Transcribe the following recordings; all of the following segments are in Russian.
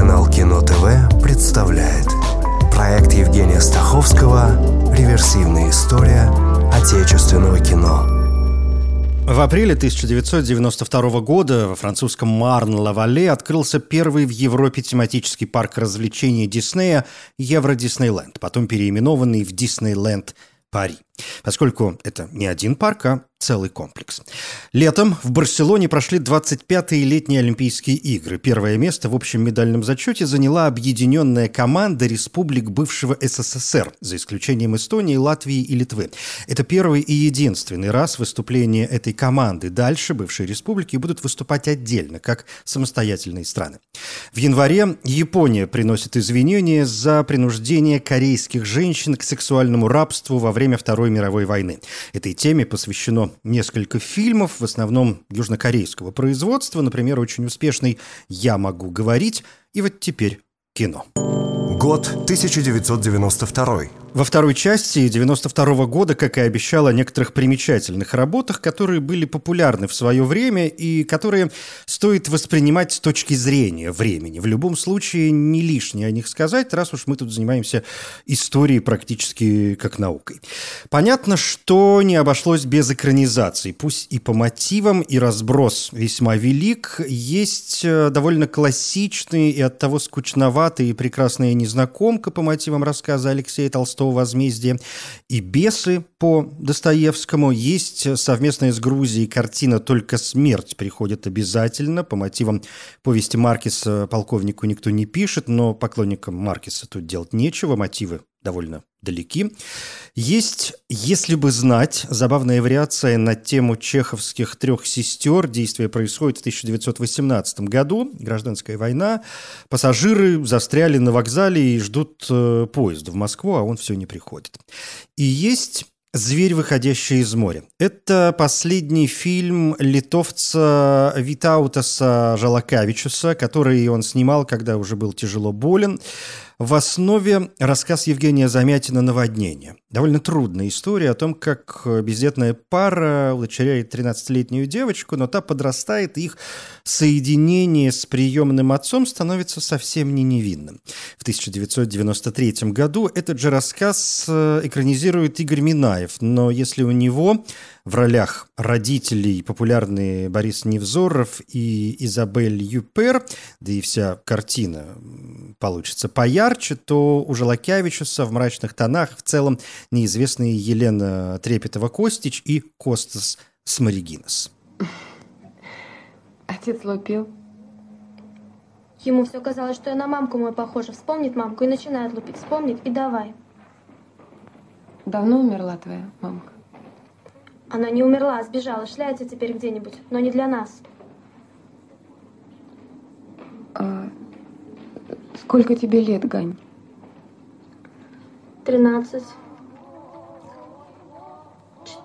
Телеканал Кино ТВ представляет Проект Евгения Стаховского «Реверсивная история отечественного кино» В апреле 1992 года во французском Марн-Лавале открылся первый в Европе тематический парк развлечений Диснея Евро-Диснейленд, потом переименованный в Диснейленд Пари. Поскольку это не один парк, а целый комплекс. Летом в Барселоне прошли 25-е летние Олимпийские игры. Первое место в общем медальном зачете заняла объединенная команда республик бывшего СССР, за исключением Эстонии, Латвии и Литвы. Это первый и единственный раз выступления этой команды. Дальше бывшие республики будут выступать отдельно, как самостоятельные страны. В январе Япония приносит извинения за принуждение корейских женщин к сексуальному рабству во время Второй мировой войны. Этой теме посвящено несколько фильмов, в основном южнокорейского производства, например, очень успешный «Я могу говорить» и вот теперь кино. Год 1992. Во второй части 92 года, как и обещал, о некоторых примечательных работах, которые были популярны в свое время и которые стоит воспринимать с точки зрения времени. В любом случае, не лишнее о них сказать, раз уж мы тут занимаемся историей практически как наукой. Понятно, что не обошлось без экранизации. Пусть и по мотивам, и разброс весьма велик. Есть э, довольно классичные и оттого скучноватые и прекрасная незнакомка по мотивам рассказа Алексея Толстого Толстого «Возмездие», и «Бесы» по Достоевскому. Есть совместная с Грузией картина «Только смерть приходит обязательно» по мотивам повести Маркиса «Полковнику никто не пишет», но поклонникам Маркиса тут делать нечего, мотивы довольно далеки. Есть «Если бы знать» забавная вариация на тему чеховских трех сестер. Действие происходит в 1918 году, гражданская война. Пассажиры застряли на вокзале и ждут э, поезд в Москву, а он все не приходит. И есть «Зверь, выходящий из моря». Это последний фильм литовца Витаутаса Жалакавичуса, который он снимал, когда уже был тяжело болен. В основе рассказ Евгения Замятина «Наводнение». Довольно трудная история о том, как бездетная пара удочеряет 13-летнюю девочку, но та подрастает, и их соединение с приемным отцом становится совсем не невинным. В 1993 году этот же рассказ э, экранизирует Игорь Минаев, но если у него в ролях родителей популярные Борис Невзоров и Изабель Юпер, да и вся картина получится поярче, то у Желакявичуса в мрачных тонах в целом неизвестные Елена Трепетова-Костич и Костас Сморигинос. Отец лупил. Ему все казалось, что я на мамку мою похожа. Вспомнит мамку и начинает лупить. Вспомнит и давай. Давно умерла твоя мамка? Она не умерла, а сбежала. Шляется теперь где-нибудь, но не для нас. А сколько тебе лет, Гань? Тринадцать.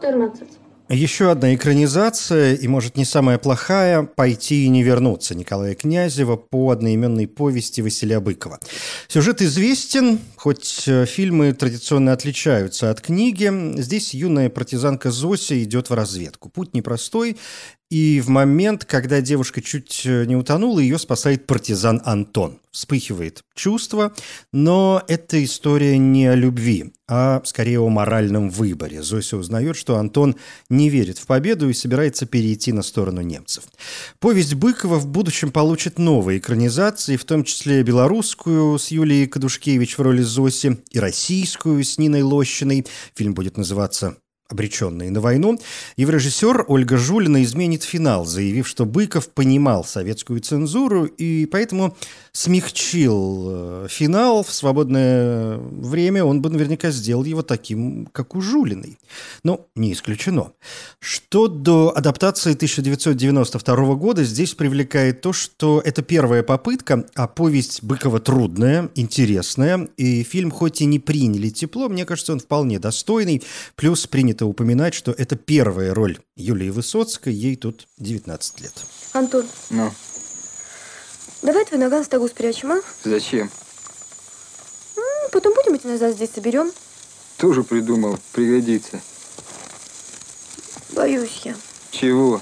Четырнадцать. Еще одна экранизация, и, может, не самая плохая, «Пойти и не вернуться» Николая Князева по одноименной повести Василия Быкова. Сюжет известен, хоть э, фильмы традиционно отличаются от книги. Здесь юная партизанка Зося идет в разведку. Путь непростой, и в момент, когда девушка чуть э, не утонула, ее спасает партизан Антон. Вспыхивает чувство, но эта история не о любви, а скорее о моральном выборе. Зося узнает, что Антон не верит в победу и собирается перейти на сторону немцев. Повесть Быкова в будущем получит новые экранизации, в том числе белорусскую с Юлией Кадушкевич в роли Зоси и российскую с Ниной Лощиной. Фильм будет называться обреченные на войну, и режиссер Ольга Жулина изменит финал, заявив, что Быков понимал советскую цензуру и поэтому смягчил э, финал в свободное время, он бы наверняка сделал его таким, как у Жулиной. Но не исключено. Что до адаптации 1992 года, здесь привлекает то, что это первая попытка, а повесть Быкова трудная, интересная, и фильм хоть и не приняли тепло, мне кажется, он вполне достойный, плюс принят принято упоминать, что это первая роль Юлии Высоцкой, ей тут 19 лет. Антон. Ну? Давай твой наган в тагу спрячем, а? Зачем? Ну, потом будем идти назад здесь соберем. Тоже придумал, пригодится. Боюсь я. Чего?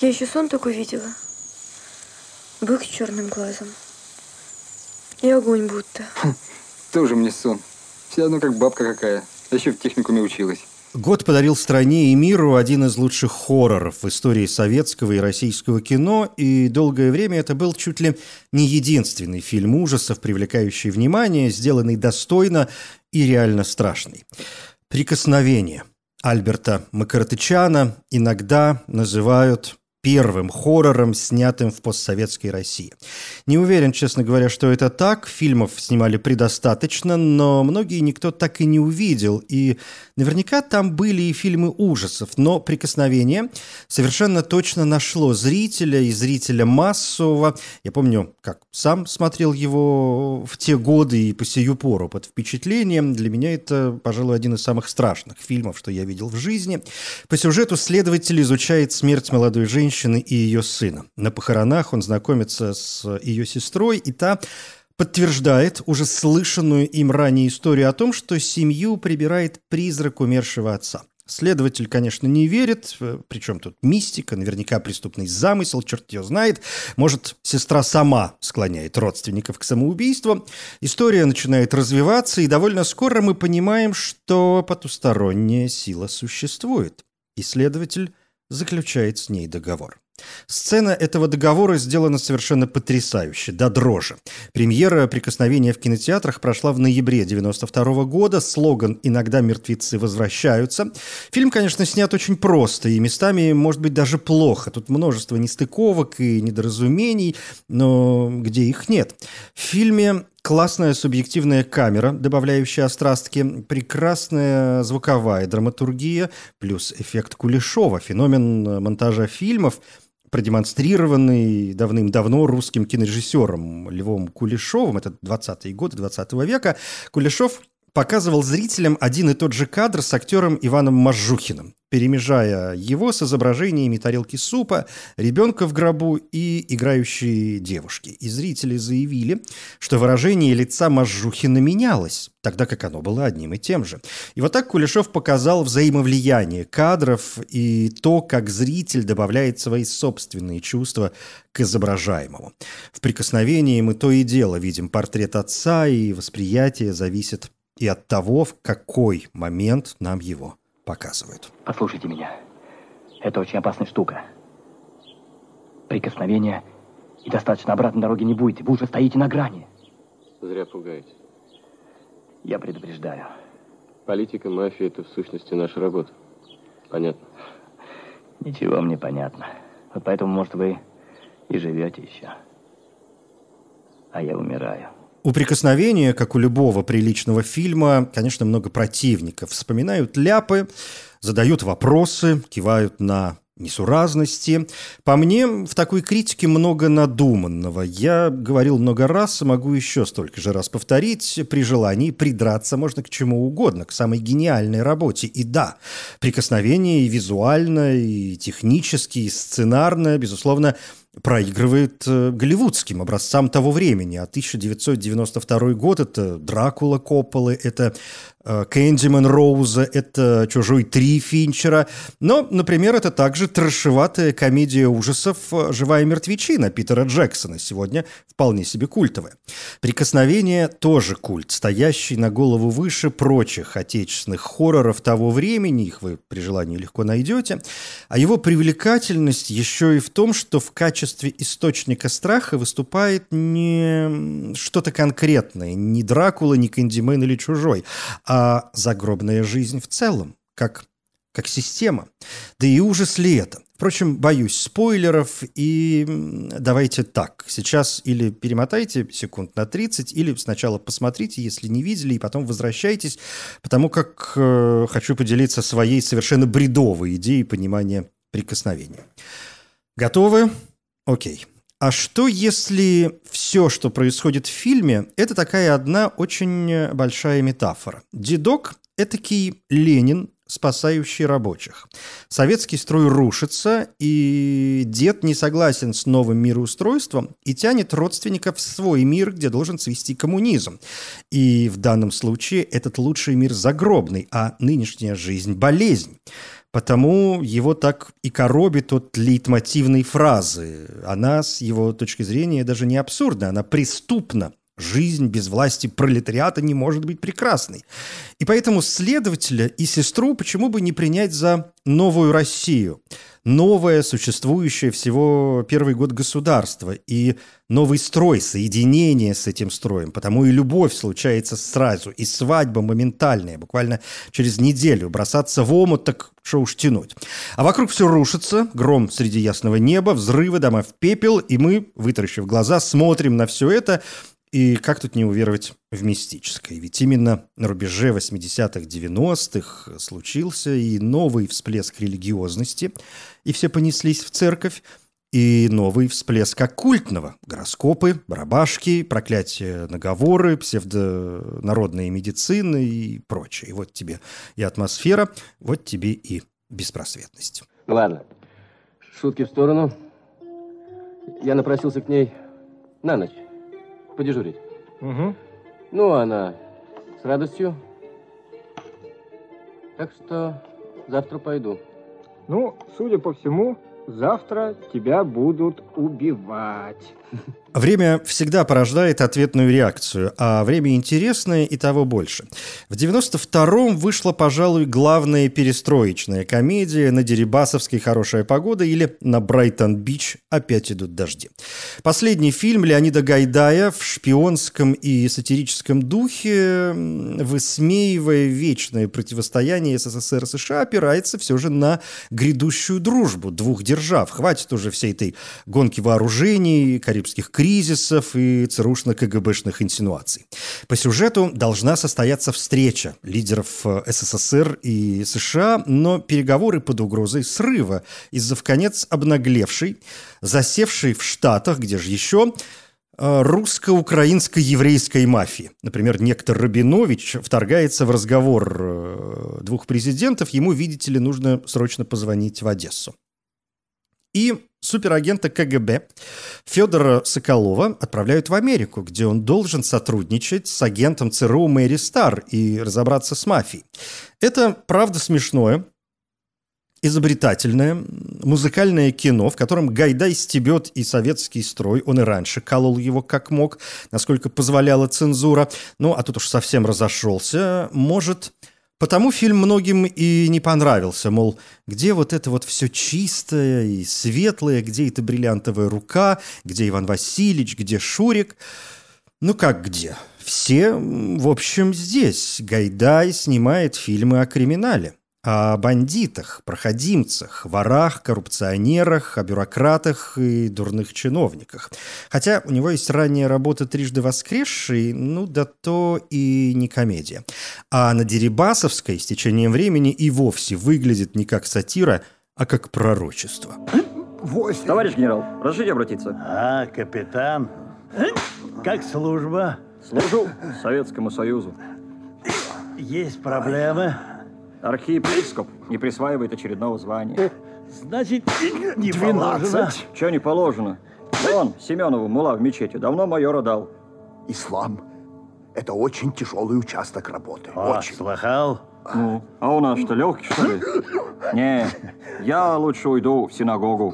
Я еще сон такой видела. Бык с черным глазом. И огонь будто. Тоже мне сон. Все равно как бабка какая. Еще в техникуме училась. Год подарил стране и миру один из лучших хорроров в истории советского и российского кино, и долгое время это был чуть ли не единственный фильм ужасов, привлекающий внимание, сделанный достойно и реально страшный. «Прикосновение» Альберта Макартычана иногда называют первым хоррором, снятым в постсоветской России. Не уверен, честно говоря, что это так. Фильмов снимали предостаточно, но многие никто так и не увидел. И наверняка там были и фильмы ужасов. Но «Прикосновение» совершенно точно нашло зрителя и зрителя массового. Я помню, как сам смотрел его в те годы и по сию пору под впечатлением. Для меня это, пожалуй, один из самых страшных фильмов, что я видел в жизни. По сюжету следователь изучает смерть молодой женщины женщины и ее сына. На похоронах он знакомится с ее сестрой, и та подтверждает уже слышанную им ранее историю о том, что семью прибирает призрак умершего отца. Следователь, конечно, не верит, причем тут мистика, наверняка преступный замысел, черт ее знает. Может, сестра сама склоняет родственников к самоубийству. История начинает развиваться, и довольно скоро мы понимаем, что потусторонняя сила существует. Исследователь заключает с ней договор. Сцена этого договора сделана совершенно потрясающе, до дрожи. Премьера «Прикосновения» в кинотеатрах прошла в ноябре 92 года. Слоган «Иногда мертвецы возвращаются». Фильм, конечно, снят очень просто и местами, может быть, даже плохо. Тут множество нестыковок и недоразумений, но где их нет. В фильме классная субъективная камера, добавляющая острастки, прекрасная звуковая драматургия, плюс эффект Кулешова, феномен монтажа фильмов, продемонстрированный давным-давно русским кинорежиссером Львом Кулешовым, это 20-е годы 20 -го века. Кулешов показывал зрителям один и тот же кадр с актером Иваном Мажухиным, перемежая его с изображениями тарелки супа, ребенка в гробу и играющей девушки. И зрители заявили, что выражение лица Мажухина менялось, тогда как оно было одним и тем же. И вот так Кулешов показал взаимовлияние кадров и то, как зритель добавляет свои собственные чувства к изображаемому. В прикосновении мы то и дело видим портрет отца, и восприятие зависит и от того, в какой момент нам его показывают. Послушайте меня. Это очень опасная штука. Прикосновение и достаточно обратной дороги не будете. Вы уже стоите на грани. Зря пугаете. Я предупреждаю. Политика, мафия – это в сущности наша работа. Понятно? Ничего мне понятно. Вот поэтому, может, вы и живете еще. А я умираю. У «Прикосновения», как у любого приличного фильма, конечно, много противников. Вспоминают ляпы, задают вопросы, кивают на несуразности. По мне, в такой критике много надуманного. Я говорил много раз, могу еще столько же раз повторить. При желании придраться можно к чему угодно, к самой гениальной работе. И да, прикосновение и визуально, и технически, и сценарно, безусловно, проигрывает э, голливудским образцам того времени. А 1992 год – это Дракула Копполы, это Э, Кэндиман Роуза, это «Чужой три» Финчера. Но, например, это также трэшеватая комедия ужасов «Живая мертвечина» Питера Джексона, сегодня вполне себе культовая. «Прикосновение» тоже культ, стоящий на голову выше прочих отечественных хорроров того времени, их вы при желании легко найдете. А его привлекательность еще и в том, что в качестве источника страха выступает не что-то конкретное, не Дракула, не Кэндимен или Чужой, а а загробная жизнь в целом, как, как система. Да и ужас ли это? Впрочем, боюсь спойлеров, и давайте так. Сейчас или перемотайте секунд на 30, или сначала посмотрите, если не видели, и потом возвращайтесь, потому как э, хочу поделиться своей совершенно бредовой идеей понимания прикосновения. Готовы? Окей. А что если все, что происходит в фильме, это такая одна очень большая метафора? Дедок – этакий Ленин, спасающий рабочих. Советский строй рушится, и дед не согласен с новым мироустройством и тянет родственников в свой мир, где должен свести коммунизм. И в данном случае этот лучший мир загробный, а нынешняя жизнь – болезнь. Потому его так и коробит от лейтмотивной фразы. Она, с его точки зрения, даже не абсурдна, она преступна. Жизнь без власти пролетариата не может быть прекрасной. И поэтому следователя и сестру почему бы не принять за новую Россию – новое, существующее всего первый год государства и новый строй, соединение с этим строем. Потому и любовь случается сразу, и свадьба моментальная, буквально через неделю. Бросаться в омут, так что уж тянуть. А вокруг все рушится, гром среди ясного неба, взрывы, дома в пепел, и мы, вытаращив глаза, смотрим на все это и как тут не уверовать в мистическое? Ведь именно на рубеже 80-х, 90-х случился и новый всплеск религиозности, и все понеслись в церковь, и новый всплеск оккультного. Гороскопы, барабашки, проклятия, наговоры, псевдонародные медицины и прочее. И вот тебе и атмосфера, вот тебе и беспросветность. Ладно, шутки в сторону. Я напросился к ней на ночь подежурить. Угу. Ну, она с радостью. Так что завтра пойду. Ну, судя по всему, завтра тебя будут убивать. Время всегда порождает ответную реакцию, а время интересное и того больше. В 92-м вышла, пожалуй, главная перестроечная комедия «На Дерибасовской хорошая погода» или «На Брайтон-Бич опять идут дожди». Последний фильм Леонида Гайдая в шпионском и сатирическом духе, высмеивая вечное противостояние СССР и США, опирается все же на грядущую дружбу двух держав. Хватит уже всей этой гонки вооружений, карибских кризисов, кризисов и ЦРУшно-КГБшных инсинуаций. По сюжету должна состояться встреча лидеров э, СССР и США, но переговоры под угрозой срыва из-за вконец обнаглевшей, засевшей в Штатах, где же еще, э, русско-украинско-еврейской мафии. Например, некто Рабинович вторгается в разговор э, двух президентов, ему, видите ли, нужно срочно позвонить в Одессу. И суперагента КГБ Федора Соколова отправляют в Америку, где он должен сотрудничать с агентом ЦРУ Мэри Стар и разобраться с мафией. Это, правда, смешное, изобретательное, музыкальное кино, в котором Гайдай стебет и советский строй. Он и раньше колол его как мог, насколько позволяла цензура. Ну, а тут уж совсем разошелся. Может Потому фильм многим и не понравился, мол, где вот это вот все чистое и светлое, где эта бриллиантовая рука, где Иван Васильевич, где Шурик. Ну как где? Все, в общем, здесь. Гайдай снимает фильмы о криминале о бандитах, проходимцах, ворах, коррупционерах, о бюрократах и дурных чиновниках. Хотя у него есть ранняя работа «Трижды воскресший», ну да то и не комедия. А на Дерибасовской с течением времени и вовсе выглядит не как сатира, а как пророчество. Восемь. Товарищ генерал, разрешите обратиться? А, капитан. Как служба? Служу Советскому Союзу. Есть проблемы? Архиепископ не присваивает очередного звания. Значит, не 12. положено. Че не положено? Он, Семенову, мула в мечети, давно майора дал. Ислам – это очень тяжелый участок работы. О, очень. слыхал? Ну, а у нас что, легкий, что ли? Не, я лучше уйду в синагогу.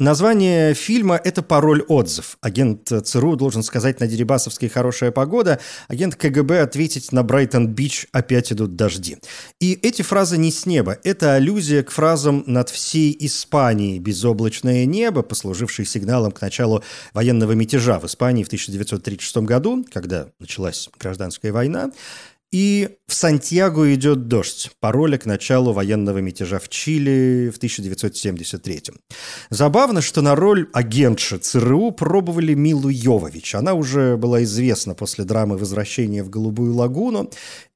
Название фильма – это пароль-отзыв. Агент ЦРУ должен сказать на Дерибасовской «хорошая погода», агент КГБ ответить на Брайтон-Бич «опять идут дожди». И эти фразы не с неба. Это аллюзия к фразам «над всей Испанией безоблачное небо», послужившей сигналом к началу военного мятежа в Испании в 1936 году, когда началась гражданская война. И в Сантьяго идет дождь. Пароля к началу военного мятежа в Чили в 1973 Забавно, что на роль агентши ЦРУ пробовали Милу Йовович. Она уже была известна после драмы «Возвращение в Голубую лагуну».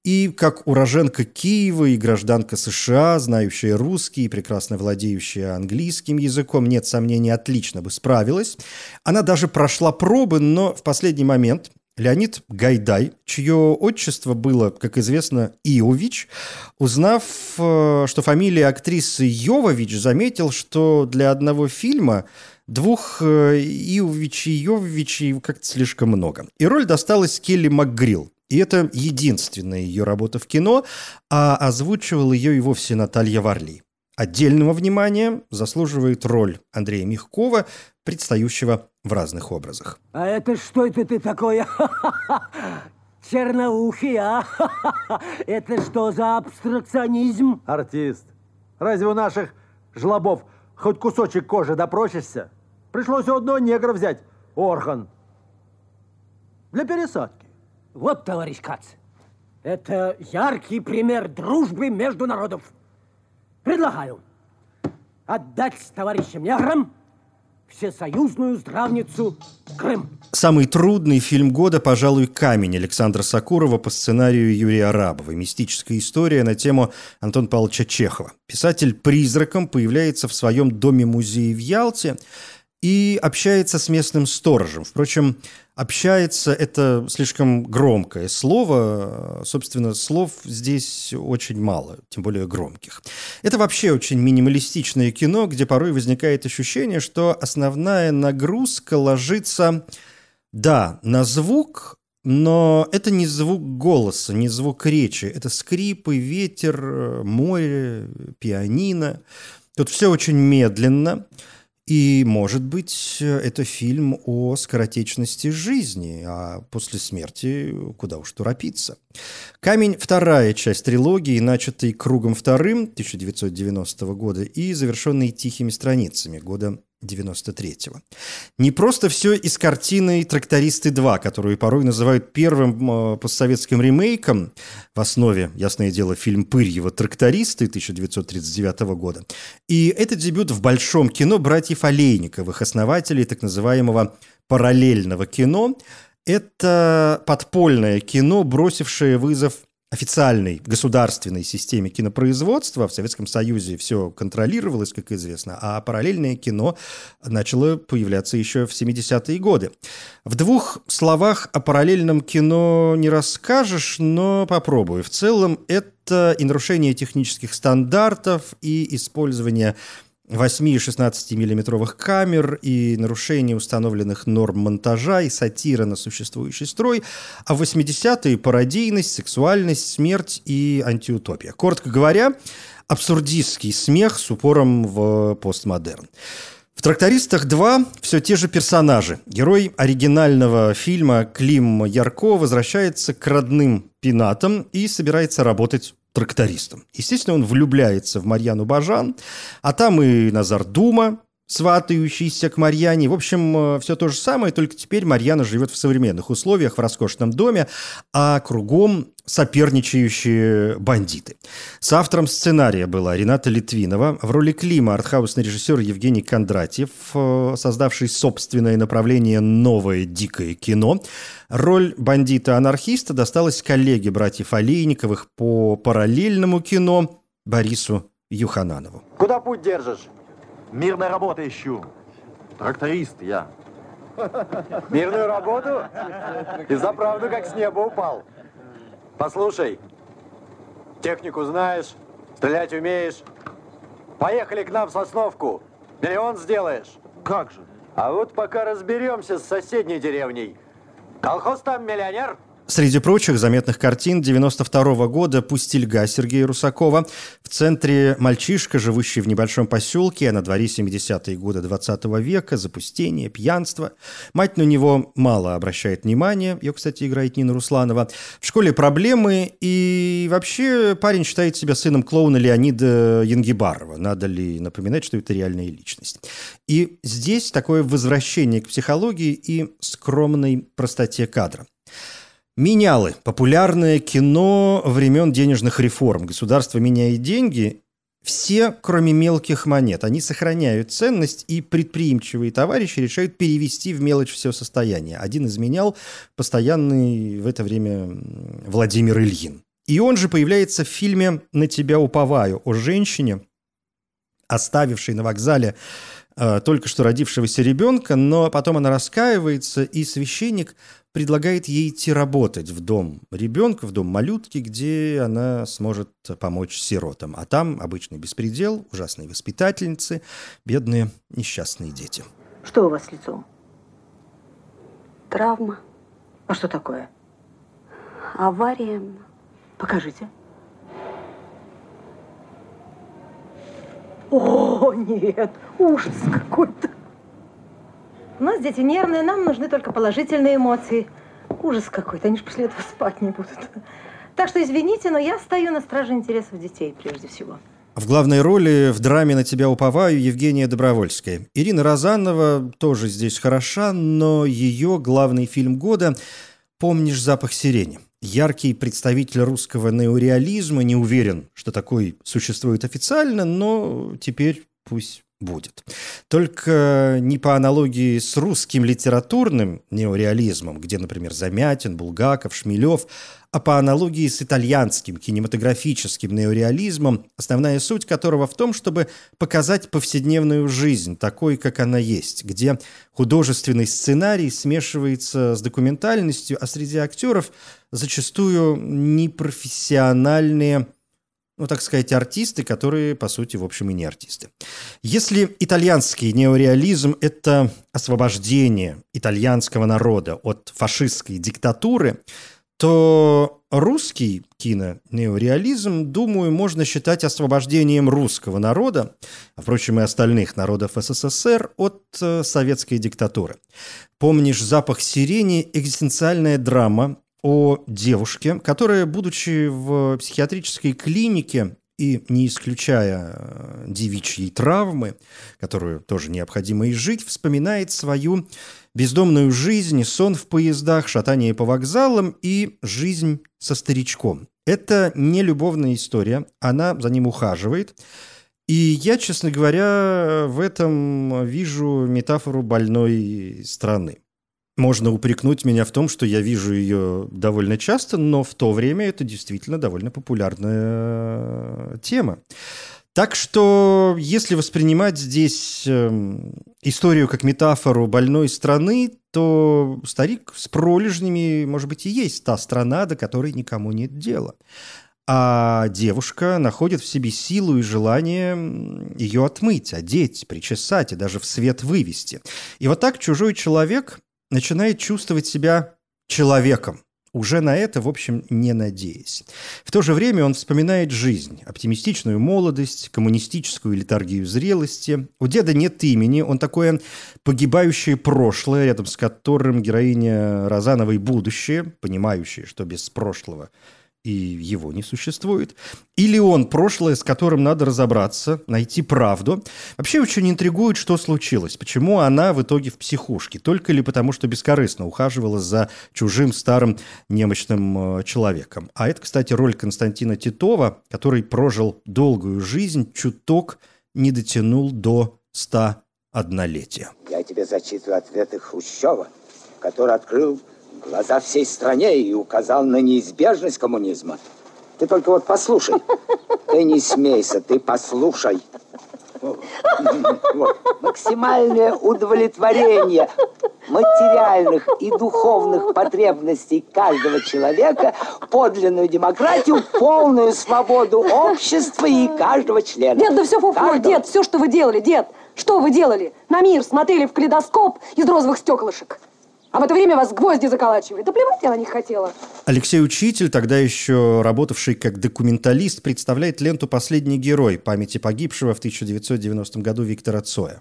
И как уроженка Киева и гражданка США, знающая русский и прекрасно владеющая английским языком, нет сомнений, отлично бы справилась. Она даже прошла пробы, но в последний момент Леонид Гайдай, чье отчество было, как известно, Иович, узнав, э, что фамилия актрисы Йовович, заметил, что для одного фильма двух э, Иовичей и Йововичей как-то слишком много. И роль досталась Келли МакГрилл. И это единственная ее работа в кино, а озвучивал ее и вовсе Наталья Варли. Отдельного внимания заслуживает роль Андрея Мягкова, предстающего в разных образах. А это что это ты такое? Черноухий, а? Это что за абстракционизм? Артист. Разве у наших жлобов хоть кусочек кожи допросишься? Пришлось у одного негра взять орган. Для пересадки. Вот, товарищ Кац, это яркий пример дружбы между народов. Предлагаю отдать товарищам неграм всесоюзную здравницу Крым. Самый трудный фильм года, пожалуй, «Камень» Александра Сакурова по сценарию Юрия Арабова. Мистическая история на тему Антона Павловича Чехова. Писатель призраком появляется в своем доме-музее в Ялте и общается с местным сторожем. Впрочем, общается – это слишком громкое слово. Собственно, слов здесь очень мало, тем более громких. Это вообще очень минималистичное кино, где порой возникает ощущение, что основная нагрузка ложится, да, на звук, но это не звук голоса, не звук речи. Это скрипы, ветер, море, пианино. Тут все очень медленно – и, может быть, это фильм о скоротечности жизни, а после смерти куда уж торопиться. «Камень» — вторая часть трилогии, начатой «Кругом вторым» 1990 года и завершенной «Тихими страницами» года 93-го. Не просто все из картины «Трактористы 2», которую порой называют первым э, постсоветским ремейком. В основе, ясное дело, фильм Пырьева «Трактористы» 1939 года. И это дебют в большом кино братьев Олейниковых, основателей так называемого параллельного кино. Это подпольное кино, бросившее вызов официальной государственной системе кинопроизводства в Советском Союзе все контролировалось, как известно, а параллельное кино начало появляться еще в 70-е годы. В двух словах о параллельном кино не расскажешь, но попробую. В целом это и нарушение технических стандартов, и использование 8 и 16 миллиметровых камер и нарушение установленных норм монтажа и сатира на существующий строй, а в 80-е пародийность, сексуальность, смерть и антиутопия. Коротко говоря, абсурдистский смех с упором в постмодерн. В «Трактористах 2» все те же персонажи. Герой оригинального фильма Клим Ярко возвращается к родным пенатам и собирается работать трактористом. Естественно, он влюбляется в Марьяну Бажан, а там и Назар Дума, сватающийся к Марьяне. В общем, э, все то же самое, только теперь Марьяна живет в современных условиях, в роскошном доме, а кругом соперничающие бандиты. С автором сценария была Рената Литвинова. В роли Клима артхаусный режиссер Евгений Кондратьев, э, создавший собственное направление «Новое дикое кино». Роль бандита-анархиста досталась коллеге братьев Олейниковых по параллельному кино Борису Юхананову. Куда путь держишь? Мирная работа ищу. Тракторист я. Мирную работу? И за правду как с неба упал. Послушай, технику знаешь, стрелять умеешь. Поехали к нам в Сосновку. Миллион сделаешь. Как же? А вот пока разберемся с соседней деревней. Колхоз там миллионер? Среди прочих заметных картин 92 года «Пустельга» Сергея Русакова. В центре мальчишка, живущий в небольшом поселке, а на дворе 70-е годы 20 века, запустение, пьянство. Мать на него мало обращает внимания. Ее, кстати, играет Нина Русланова. В школе проблемы, и вообще парень считает себя сыном клоуна Леонида Янгибарова. Надо ли напоминать, что это реальная личность. И здесь такое возвращение к психологии и скромной простоте кадра. Менялы. Популярное кино времен денежных реформ. Государство меняет деньги. Все, кроме мелких монет, они сохраняют ценность, и предприимчивые товарищи решают перевести в мелочь все состояние. Один изменял постоянный в это время Владимир Ильин. И он же появляется в фильме «На тебя уповаю» о женщине, оставившей на вокзале э, только что родившегося ребенка, но потом она раскаивается, и священник предлагает ей идти работать в дом ребенка, в дом малютки, где она сможет помочь сиротам. А там обычный беспредел, ужасные воспитательницы, бедные несчастные дети. Что у вас с лицом? Травма. А что такое? Авария. Покажите. О, нет, ужас какой-то. У нас дети нервные, нам нужны только положительные эмоции. Ужас какой-то, они же после этого спать не будут. Так что извините, но я стою на страже интересов детей прежде всего. В главной роли в драме «На тебя уповаю» Евгения Добровольская. Ирина Розанова тоже здесь хороша, но ее главный фильм года «Помнишь запах сирени». Яркий представитель русского неореализма, не уверен, что такой существует официально, но теперь пусть будет. Только не по аналогии с русским литературным неореализмом, где, например, Замятин, Булгаков, Шмелев, а по аналогии с итальянским кинематографическим неореализмом, основная суть которого в том, чтобы показать повседневную жизнь такой, как она есть, где художественный сценарий смешивается с документальностью, а среди актеров зачастую непрофессиональные ну, так сказать, артисты, которые, по сути, в общем, и не артисты. Если итальянский неореализм – это освобождение итальянского народа от фашистской диктатуры, то русский кино-неореализм, думаю, можно считать освобождением русского народа, а, впрочем, и остальных народов СССР, от э, советской диктатуры. «Помнишь запах сирени» – экзистенциальная драма о девушке, которая, будучи в психиатрической клинике и не исключая э, девичьей травмы, которую тоже необходимо изжить, вспоминает свою бездомную жизнь, сон в поездах, шатание по вокзалам и жизнь со старичком. Это не любовная история, она за ним ухаживает. И я, честно говоря, в этом вижу метафору больной страны. Можно упрекнуть меня в том, что я вижу ее довольно часто, но в то время это действительно довольно популярная тема. Так что, если воспринимать здесь э, историю как метафору больной страны, то старик с пролежнями, может быть, и есть та страна, до которой никому нет дела. А девушка находит в себе силу и желание ее отмыть, одеть, причесать и даже в свет вывести. И вот так чужой человек начинает чувствовать себя человеком, уже на это, в общем, не надеясь. В то же время он вспоминает жизнь, оптимистичную молодость, коммунистическую литургию зрелости. У деда нет имени, он такое погибающее прошлое, рядом с которым героиня Розановой будущее, понимающее, что без прошлого – и его не существует. Или он прошлое, с которым надо разобраться, найти правду. Вообще очень интригует, что случилось. Почему она в итоге в психушке? Только ли потому, что бескорыстно ухаживала за чужим старым немощным э, человеком? А это, кстати, роль Константина Титова, который прожил долгую жизнь, чуток не дотянул до 101 летия. Я тебе зачитываю ответы Хрущева, который открыл глаза всей стране и указал на неизбежность коммунизма. Ты только вот послушай. Ты не смейся, ты послушай. Вот. Максимальное удовлетворение материальных и духовных потребностей каждого человека, подлинную демократию, полную свободу общества и каждого члена. Дед, да все фуфло, дед, все, что вы делали, дед, что вы делали? На мир смотрели в калейдоскоп из розовых стеклышек. А в это время вас гвозди заколачивали. Да плевать я на них хотела. Алексей Учитель, тогда еще работавший как документалист, представляет ленту «Последний герой» памяти погибшего в 1990 году Виктора Цоя.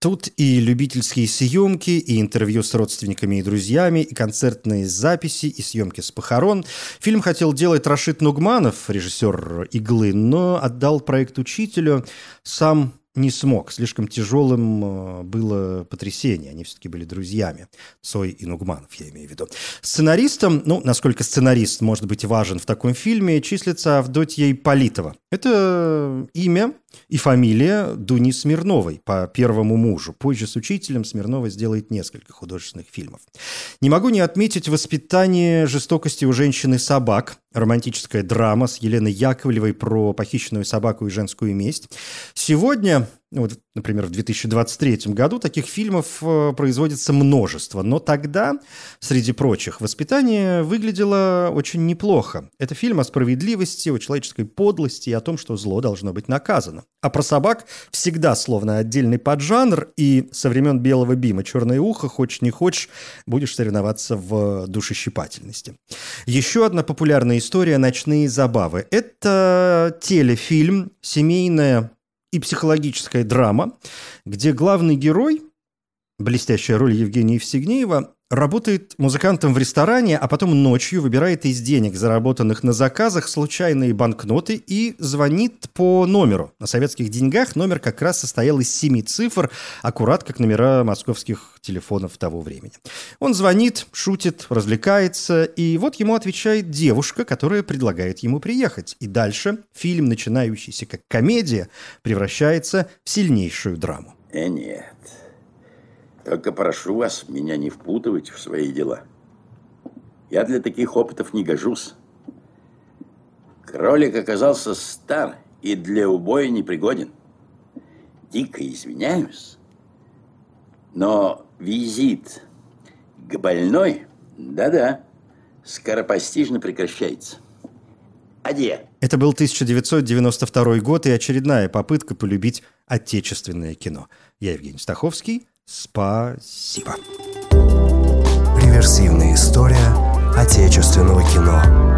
Тут и любительские съемки, и интервью с родственниками и друзьями, и концертные записи, и съемки с похорон. Фильм хотел делать Рашид Нугманов, режиссер «Иглы», но отдал проект учителю сам не смог. Слишком тяжелым э, было потрясение. Они все-таки были друзьями. Цой и Нугманов, я имею в виду. Сценаристом, ну, насколько сценарист может быть важен в таком фильме, числится Авдотья Ипполитова. Это имя и фамилия Дуни Смирновой по первому мужу. Позже с учителем Смирнова сделает несколько художественных фильмов. Не могу не отметить воспитание жестокости у женщины собак. Романтическая драма с Еленой Яковлевой про похищенную собаку и женскую месть. Сегодня вот, например, в 2023 году таких фильмов э, производится множество. Но тогда, среди прочих, «Воспитание» выглядело очень неплохо. Это фильм о справедливости, о человеческой подлости и о том, что зло должно быть наказано. А про собак всегда словно отдельный поджанр, и со времен «Белого бима» «Черное ухо», хочешь не хочешь, будешь соревноваться в душещипательности. Еще одна популярная история «Ночные забавы». Это телефильм, семейная и психологическая драма, где главный герой, блестящая роль Евгения Евстигнеева, Работает музыкантом в ресторане, а потом ночью выбирает из денег, заработанных на заказах, случайные банкноты и звонит по номеру. На советских деньгах номер как раз состоял из семи цифр, аккурат как номера московских телефонов того времени. Он звонит, шутит, развлекается, и вот ему отвечает девушка, которая предлагает ему приехать. И дальше фильм, начинающийся как комедия, превращается в сильнейшую драму. Э, нет. Только прошу вас меня не впутывать в свои дела. Я для таких опытов не гожусь. Кролик оказался стар и для убоя непригоден. Дико извиняюсь, но визит к больной, да-да, скоропостижно прекращается. Адье. Это был 1992 год и очередная попытка полюбить отечественное кино. Я Евгений Стаховский. Спасибо. Реверсивная история отечественного кино.